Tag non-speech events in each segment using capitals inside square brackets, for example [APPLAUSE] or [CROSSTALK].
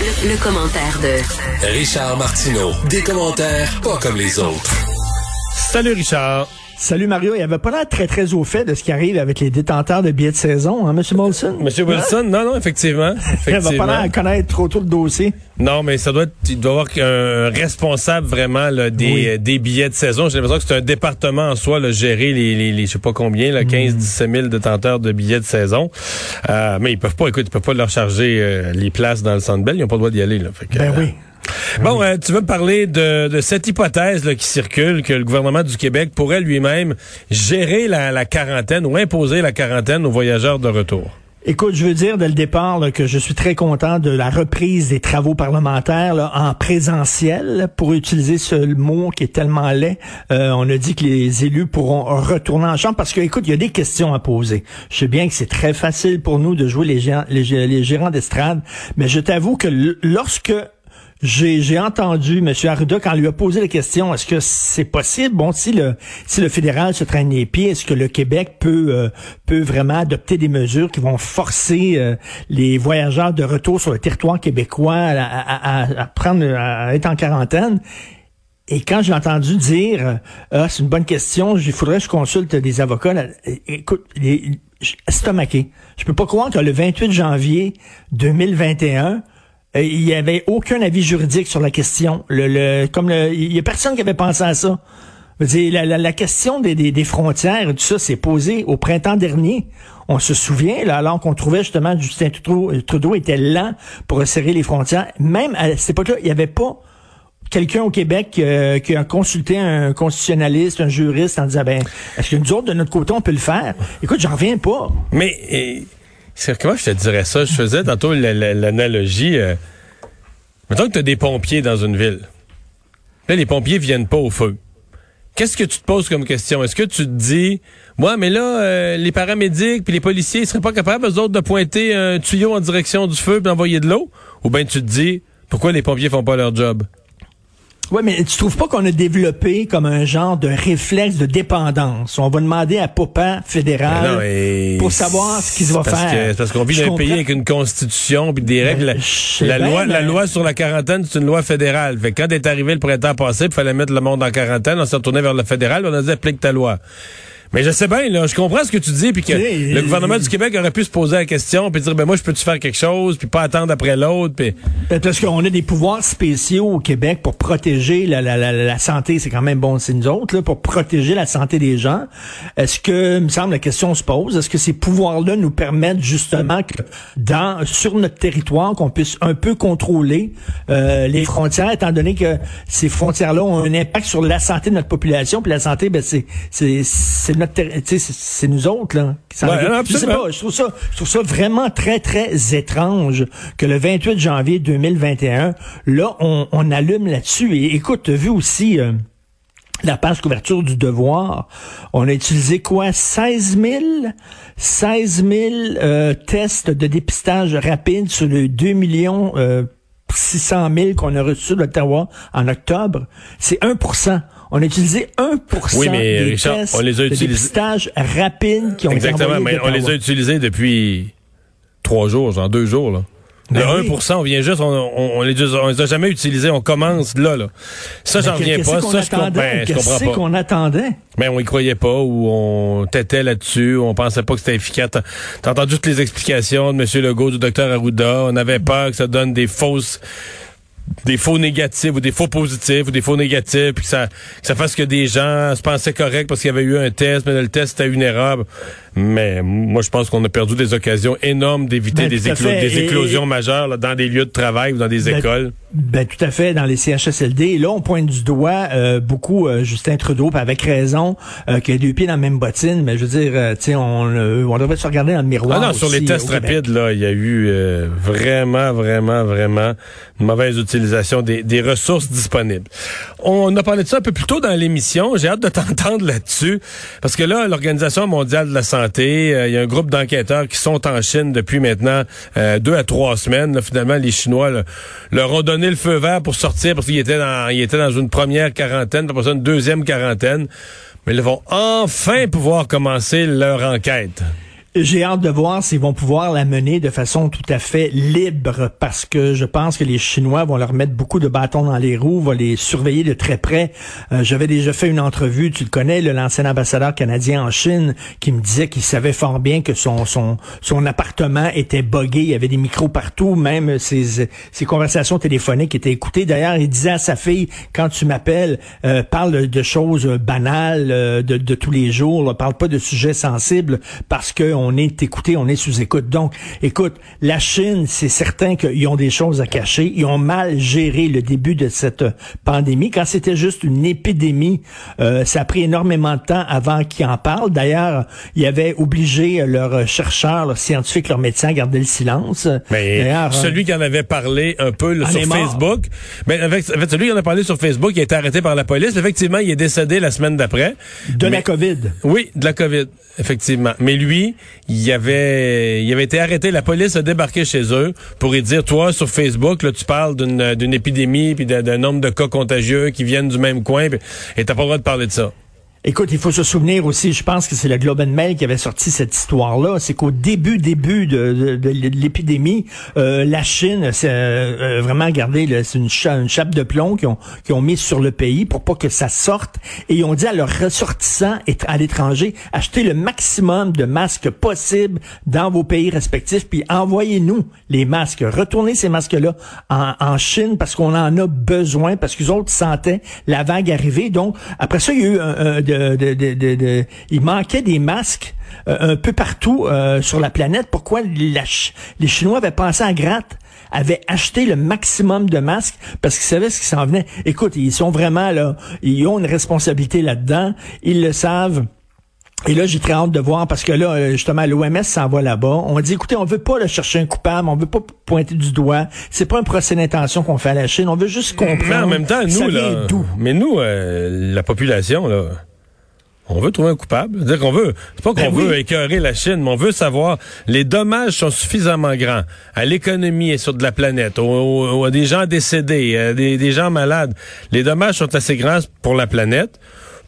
Le, le commentaire de Richard Martineau. Des commentaires pas comme les autres. Salut Richard. Salut Mario, il avait pas l'air très très au fait de ce qui arrive avec les détenteurs de billets de saison, hein, Monsieur Molson? Monsieur Wilson, non, non, effectivement. [LAUGHS] Il avait pas l'air à connaître trop tout le dossier. Non, mais ça doit être, il doit y avoir un responsable vraiment là, des, Oui. des billets de saison. J'ai l'impression que c'est un département en soi, là, gérer les, les, les je sais pas combien, là, 15, 17 000 détenteurs de billets de saison. Euh, mais ils peuvent pas, écoute, ils peuvent pas leur charger euh, les places dans le Centre Bell. Ils ont pas le droit d'y aller. Là. Fait que, Ben euh, oui. Bon, euh, tu veux me parler de, cette hypothèse qui circule, que le gouvernement du Québec pourrait lui-même gérer la, quarantaine ou imposer la quarantaine aux voyageurs de retour? Écoute, je veux dire dès le départ là, que je suis très content de la reprise des travaux parlementaires en présentiel, pour utiliser ce mot qui est tellement laid. Euh, on a dit que les élus pourront retourner en chambre parce que, écoute, il y a des questions à poser. Je sais bien que c'est très facile pour nous de jouer les gérants, d'estrade, mais je t'avoue que lorsque j'ai, entendu M. Arruda quand lui a posé la question, est-ce que c'est possible, bon, si le, si le fédéral se traîne les pieds, est-ce que le Québec peut, euh, peut vraiment adopter des mesures qui vont forcer euh, les voyageurs de retour sur le territoire québécois à, à- à- à prendre, à être en quarantaine? Et quand j'ai entendu dire, euh, ah, c'est une bonne question, il faudrait que je consulte des avocats, là, écoute, les, estomaqué. Je peux pas croire que le 28 janvier 2021, euh, il y avait aucun avis juridique sur la question. Le, le, comme il y a personne qui avait pensé à ça. La, la, la question des, des, frontières et tout ça s'est posée au printemps dernier. On se souvient, là, alors qu'on trouvait justement Justin Trudeau, Trudeau était lent pour resserrer les frontières. Même à cette époque-là, il n'y avait pas quelqu'un au Québec euh, qui a consulté un constitutionnaliste, un juriste en disant ben est-ce que nous autres de notre côté on peut le faire? Écoute, j'en reviens pas. Mais euh, c'est- comment je te dirais ça? Je faisais tantôt la- la- l'analogie. Euh, mettons que tu as des pompiers dans une ville. Là, les pompiers viennent pas au feu. Qu'est-ce que tu te poses comme question? Est-ce que tu te dis, moi, mais là, euh, les paramédics puis les policiers, ils seraient pas capables, eux autres, de pointer un tuyau en direction du feu et d'envoyer de l'eau? Ou bien tu te dis, pourquoi les pompiers font pas leur job? Ouais, mais tu trouves pas qu'on a développé comme un genre de réflexe de dépendance? On va demander à Papa fédéral non, et pour savoir ce qu'il va parce faire. que- parce qu'on vit dans un pays avec une constitution puis des règles. Ben, la, bien, loi, la mais- loi sur la quarantaine, c'est une loi fédérale. Fait que quand est arrivé le printemps passé, il fallait mettre le monde en quarantaine, on s'est retourné vers le fédéral, on a dit applique ta loi. Mais je sais bien, là, je comprends ce que tu dis, puis que Oui, le gouvernement du Québec aurait pu se poser la question, puis dire, ben moi, je peux-tu faire quelque chose, puis pas attendre après l'autre, puis... Ben, Parce qu'on a des pouvoirs spéciaux au Québec pour protéger la, la, la, la santé, c'est quand même bon, c'est nous autres, là, pour protéger la santé des gens. Est-ce que, il me semble, la question se pose, est-ce que ces pouvoirs-là nous permettent justement que dans sur notre territoire, qu'on puisse un peu contrôler euh, les frontières, étant donné que ces frontières-là ont un impact sur la santé de notre population, puis la santé, ben c'est notre, c'est nous autres là. Qui Ouais, non, je sais pas, je trouve ça, je trouve ça vraiment très, très étrange que le 28 janvier 2021, là, on, on allume là-dessus. Et écoute, vu aussi euh, la page couverture du devoir. On a utilisé quoi? 16 000? 16 000 euh, tests de dépistage rapide sur les 2 millions euh, 600 000 qu'on a reçus de l'Ottawa en octobre. C'est 1 on a utilisé 1 Oui, mais, des Richard, tests on les a de utilisés- dépistage rapide qui ont été Exactement, mais on les a utilisés depuis trois jours, genre deux jours, là. Le Ben oui. 1 on vient juste, on, on, on les, on les a jamais utilisés, on commence là, là. Ça, j'en Mais reviens pas, ça, je, com- attendait? ben, je comprends pas. qu'on attendait? Mais on y croyait pas ou on têtait là-dessus, on pensait pas que c'était efficace. T'as- entendu toutes les explications de M. Legault, du Dr Arruda. On avait peur que ça donne des fausses des faux négatifs ou des faux positifs ou des faux négatifs puis que ça que ça fasse que des gens se pensaient corrects parce qu'il y avait eu un test mais le test était une erreur. Mais moi je pense qu'on a perdu des occasions énormes d'éviter Ben, des, éclo- Et- éclosions majeures là, dans des lieux de travail ou dans des Ben, écoles Ben tout à fait dans les CHSLD. Et là, on pointe du doigt euh, beaucoup euh, Justin Trudeau, avec raison, euh, qu'il a deux pieds dans la même bottine. Mais je veux dire, euh, tu sais, on, euh, on devrait se regarder dans le miroir. Ah non, sur les tests rapides, là, il y a eu euh, vraiment, vraiment, vraiment une mauvaise utilisation des, des ressources disponibles. On a parlé de ça un peu plus tôt dans l'émission. J'ai hâte de [LAUGHS] t'entendre là-dessus. Parce que là, l'Organisation mondiale de la santé, euh, il y a un groupe d'enquêteurs qui sont en Chine depuis maintenant euh, deux à trois semaines. Là, finalement, les Chinois là, leur ont donné le feu vert pour sortir parce qu'ils étaient dans, ils étaient dans une première quarantaine, après ça, une deuxième quarantaine. Mais ils vont enfin pouvoir commencer leur enquête. J'ai hâte de voir s'ils vont pouvoir la mener de façon tout à fait libre parce que je pense que les Chinois vont leur mettre beaucoup de bâtons dans les roues, vont les surveiller de très près. Euh, J'avais déjà fait une entrevue, tu le connais, l'ancien ambassadeur canadien en Chine qui me disait qu'il savait fort bien que son, son, son appartement était bogué, il y avait des micros partout, même ses, ses conversations téléphoniques étaient écoutées. D'ailleurs, il disait à sa fille, quand tu m'appelles, euh, parle de choses banales euh, de, de, tous les jours, parle pas de sujets sensibles parce que on est écouté, on est sous écoute. Donc, écoute, la Chine, c'est certain qu'ils ont des choses à cacher. Ils ont mal géré le début de cette pandémie. Quand c'était juste une épidémie, euh, ça a pris énormément de temps avant qu'ils en parlent. D'ailleurs, ils avaient obligé leurs chercheurs, leurs scientifiques, leurs médecins à garder le silence. Mais celui qui en avait parlé un peu sur Facebook, mais avec, celui qui en a parlé sur Facebook, il a été arrêté par la police. Effectivement, il est décédé la semaine d'après. De la COVID. Oui, de la COVID, effectivement. Mais lui, il avait, il avait été arrêté. La police a débarqué chez eux pour lui dire, toi, sur Facebook, là, tu parles d'une, épidémie puis d'un nombre de cas contagieux qui viennent du même coin, et t'as pas le droit de parler de ça. Écoute, il faut se souvenir aussi, je pense que c'est le Globe and Mail qui avait sorti cette histoire-là, c'est qu'au début, début de, l'épidémie, euh, la Chine, c'est euh, euh, vraiment, gardé c'est une, chape de plomb qu'ils ont, qui ont mis sur le pays pour pas que ça sorte, et ils ont dit à leurs ressortissants à l'étranger, achetez le maximum de masques possible dans vos pays respectifs, puis envoyez-nous les masques, retournez ces masques-là en, en Chine parce qu'on en a besoin, parce qu'ils autres sentaient la vague arriver. Donc, après ça, il y a eu un de, il manquait des masques euh, un peu partout euh, sur la planète. Pourquoi les Chinois avaient pensé à gratte? avaient acheté le maximum de masques parce qu'ils savaient ce qui s'en venait. Écoute, ils sont vraiment là, ils ont une responsabilité là-dedans, ils le savent. Et là, j'ai très hâte de voir parce que là, euh, justement, l'OMS s'en va là-bas. On dit, écoutez, on veut pas chercher un coupable, on veut pas pointer du doigt. C'est pas un procès d'intention qu'on fait à la Chine. On veut juste comprendre. Mais en même temps, nous, là, mais nous, la population, là, on veut trouver un coupable. C'est-à-dire qu'on veut, c'est pas qu'on ben veut écœurer la Chine, mais on veut savoir les dommages sont suffisamment grands à l'économie et sur de la planète, aux, à des gens décédés, à des, des gens malades. Les dommages sont assez grands pour la planète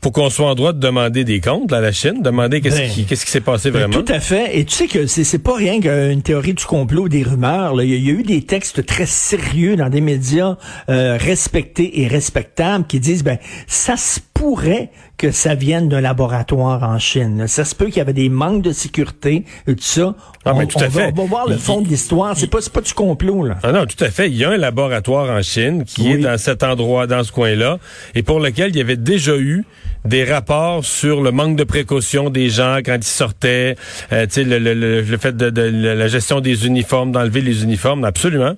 pour qu'on soit en droit de demander des comptes à la Chine, demander qu'est-ce ben, qui qu'est-ce qui s'est passé ben, vraiment. Tout à fait. Et tu sais que c'est c'est pas rien qu'une théorie du complot, des rumeurs. Il, y a, eu des textes très sérieux dans des médias euh, respectés et respectables qui disent ben ça se pourrait que ça vienne d'un laboratoire en Chine. Ça se peut qu'il y avait des manques de sécurité et tout ça. Ah, mais tout à fait. On va voir le fond de l'histoire. C'est pas, pas du complot, là. Ah non, tout à fait. Il y a un laboratoire en Chine qui est dans cet endroit, dans ce coin-là, et pour lequel il y avait déjà eu des rapports sur le manque de précaution des gens quand ils sortaient, euh, le, le, le, le, fait de, de, la gestion des uniformes, d'enlever les uniformes, absolument.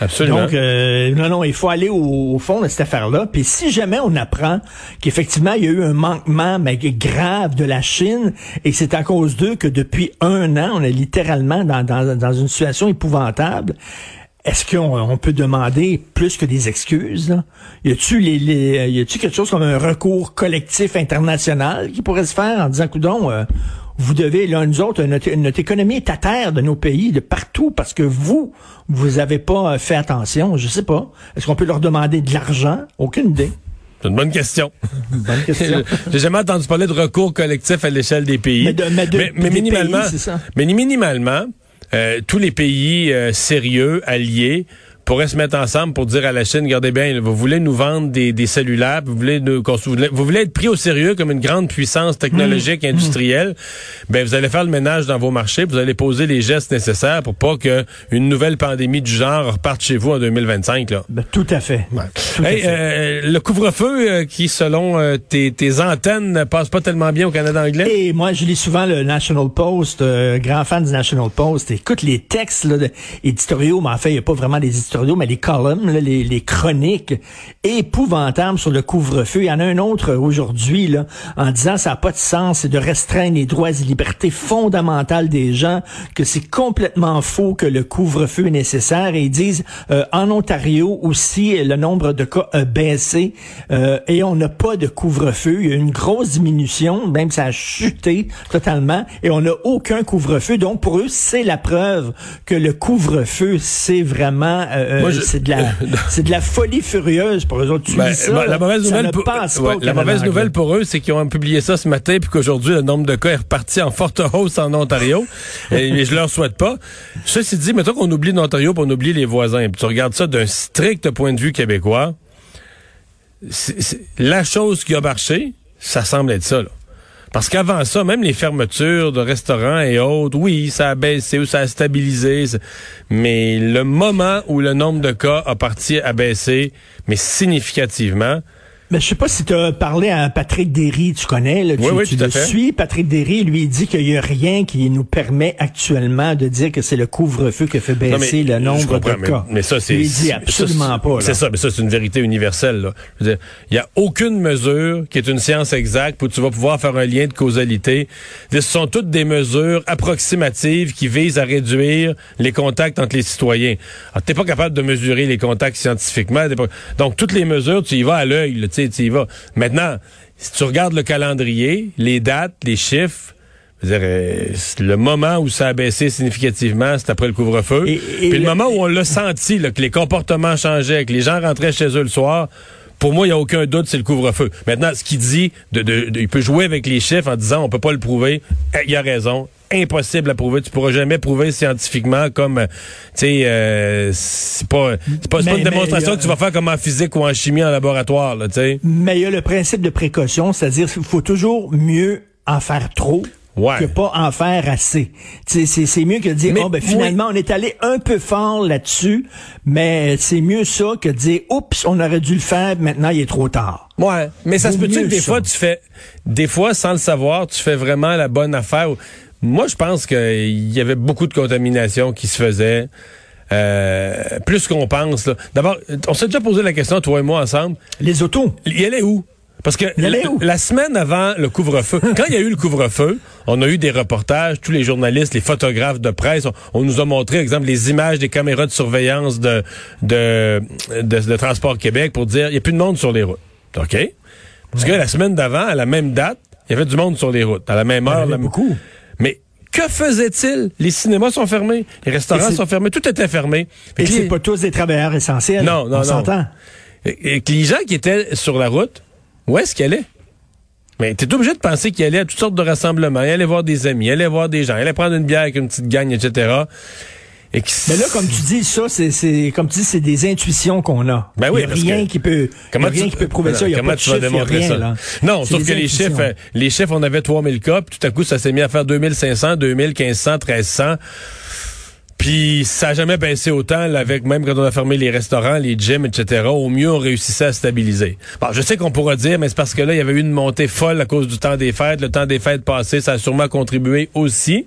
Absolument. Donc, euh, non, non, il faut aller au, fond de cette affaire-là. Puis si jamais on apprend qu'effectivement, il y a eu un manquement mais grave de la Chine et que c'est à cause d'eux que depuis un an, on est littéralement dans, dans, une situation épouvantable, est-ce qu'on peut demander plus que des excuses? Là? Y a-tu les, les a-tu quelque chose comme un recours collectif international qui pourrait se faire en disant, coudon, euh, vous devez, là, nous autres, notre, notre, économie est à terre de nos pays, de partout, parce que vous, vous avez pas fait attention. Je sais pas. Est-ce qu'on peut leur demander de l'argent? Aucune idée. C'est une bonne question. [LAUGHS] bonne question. [LAUGHS] J'ai jamais entendu parler de recours collectif à l'échelle des pays. Mais, de, mais, minimalement, ça. mais minimalement, euh, tous les pays euh, sérieux, alliés, pourraient se mettre ensemble pour dire à la Chine, regardez bien, vous voulez nous vendre des, des cellulaires, vous voulez, nous, vous voulez être pris au sérieux comme une grande puissance technologique, mmh. industrielle, ben vous allez faire le ménage dans vos marchés, vous allez poser les gestes nécessaires pour pas que une nouvelle pandémie du genre reparte chez vous en 2025. Là. Ben, tout à fait. Euh, le couvre-feu euh, qui, selon euh, tes, tes, antennes, ne passe pas tellement bien au Canada anglais? Et moi, je lis souvent le National Post, grand fan du National Post. Écoute les textes là, éditoriaux, mais en fait, il n'y a pas vraiment des mais les columns, les, les, chroniques épouvantables sur le couvre-feu. Il y en a un autre aujourd'hui là, en disant ça n'a pas de sens de restreindre les droits et libertés fondamentales des gens, que c'est complètement faux que le couvre-feu est nécessaire. Et ils disent euh, en Ontario aussi le nombre de cas a baissé euh, et on n'a pas de couvre-feu. Il y a une grosse diminution, même ça a chuté totalement et on n'a aucun couvre-feu. Donc pour eux c'est la preuve que le couvre-feu c'est vraiment euh, euh, c'est de la [LAUGHS] c'est de la folie furieuse pour eux autres. Tu ben, ça, ben, la mauvaise nouvelle, pour, la mauvaise nouvelle pour eux, c'est qu'ils ont publié ça ce matin puis qu'aujourd'hui le nombre de cas est reparti en forte hausse en Ontario. [LAUGHS] et, je leur souhaite pas. Ceci dit, mettons qu'on oublie l'Ontario, pour on oublie les voisins. Puis tu regardes ça d'un strict point de vue québécois. la chose qui a marché, ça semble être ça. Là. Parce qu'avant ça, même les fermetures de restaurants et autres, oui, ça a baissé ou ça a stabilisé. Mais le moment où le nombre de cas a parti à baisser, mais significativement, mais je sais pas si tu as parlé à Patrick Derry, tu connais, là, tu, oui, oui, tu le suis. Patrick Derry, lui, il dit qu'il y a rien qui nous permet actuellement de dire que c'est le couvre-feu qui fait baisser le nombre de cas. Mais, ça, c'est. Il dit absolument pas. C'est ça, mais ça, c'est une vérité universelle. Il y a aucune mesure qui est une science exacte où tu vas pouvoir faire un lien de causalité. Ce sont toutes des mesures approximatives qui visent à réduire les contacts entre les citoyens. Tu t'es pas capable de mesurer les contacts scientifiquement. Donc, toutes les mesures, tu y vas à l'œil, tu tu y vas. Maintenant, si tu regardes le calendrier, les dates, les chiffres, euh, le moment où ça a baissé significativement, c'est après le couvre-feu. Puis le, moment où on l'a senti, que les comportements changeaient, que les gens rentraient chez eux le soir, pour moi, il n'y a aucun doute, c'est le couvre-feu. Maintenant, ce qu'il dit, de, il peut jouer avec les chiffres en disant on peut pas le prouver. Eh, il a raison impossible à prouver. Tu pourras jamais prouver scientifiquement comme, tu sais, euh, c'est pas, c'est pas, une démonstration que tu vas faire comme en physique ou en chimie en laboratoire, tu sais. Mais il y a le principe de précaution, c'est-à-dire qu'il faut toujours mieux en faire trop ouais. que pas en faire assez. C'est mieux que de dire, oh, ben, finalement, on est allé un peu fort là-dessus, mais c'est mieux ça que de dire, oups, on aurait dû le faire, maintenant il est trop tard. Ouais, mais ça se peut-tu que des fois, tu fais, des fois, sans le savoir, tu fais vraiment la bonne affaire. Moi, je pense qu'il y avait beaucoup de contamination qui se faisait. Euh, plus qu'on pense. D'abord, on s'est déjà posé la question, toi et moi, ensemble. Les autos. Il allait où? Parce que la, semaine avant le couvre-feu, [LAUGHS] quand il y a eu le couvre-feu, on a eu des reportages, tous les journalistes, les photographes de presse, on, nous a montré, par exemple, les images des caméras de surveillance de, de, de, Transport Québec pour dire, il n'y a plus de monde sur les routes. OK? Parce que la semaine d'avant, à la même date, il y avait du monde sur les routes. À la même heure. Il y beaucoup. Que faisait-il? Les cinémas sont fermés, les restaurants sont fermés, tout était fermé. Et c'est pas tous des travailleurs essentiels. Non, non, on s'entend. Et, les gens qui étaient sur la route, où est-ce qu'ils allaient? Mais t'es obligé de penser qu'il allait à toutes sortes de rassemblements, il allait voir des amis, il allait voir des gens, il allait prendre une bière avec une petite gagne, etc. Mais là, comme tu dis, ça, c'est comme tu dis, c'est des intuitions qu'on a. Ben oui, il n'y a rien qui peut, comment rien qui peut prouver ça. Il y a comment pas de tu vas démontrer rien, ça? Là. Non, sauf que les chiffres, euh, les chiffres, on avait 3000 cas, puis tout à coup, ça s'est mis à faire 2500, 2000, 1500, 1300. Puis ça n'a jamais baissé autant, avec même quand on a fermé les restaurants, les gyms, etc. Au mieux, on réussissait à stabiliser. Bon, je sais qu'on pourra dire, mais c'est parce que là, il y avait eu une montée folle à cause du temps des fêtes. Le temps des fêtes passé, ça a sûrement contribué aussi.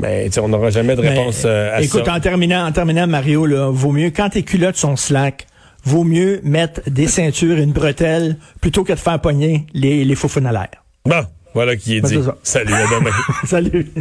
Mais on n'aura jamais de réponse euh, à écoute, ça. Écoute, en terminant, en terminant, Mario, là, vaut mieux, quand tes culottes sont slack, vaut mieux mettre des ceintures et une bretelle plutôt que de faire pogner les, les faux à l'air. Bon, voilà qui est ben, dit. Salut, à demain. [LAUGHS] Salut.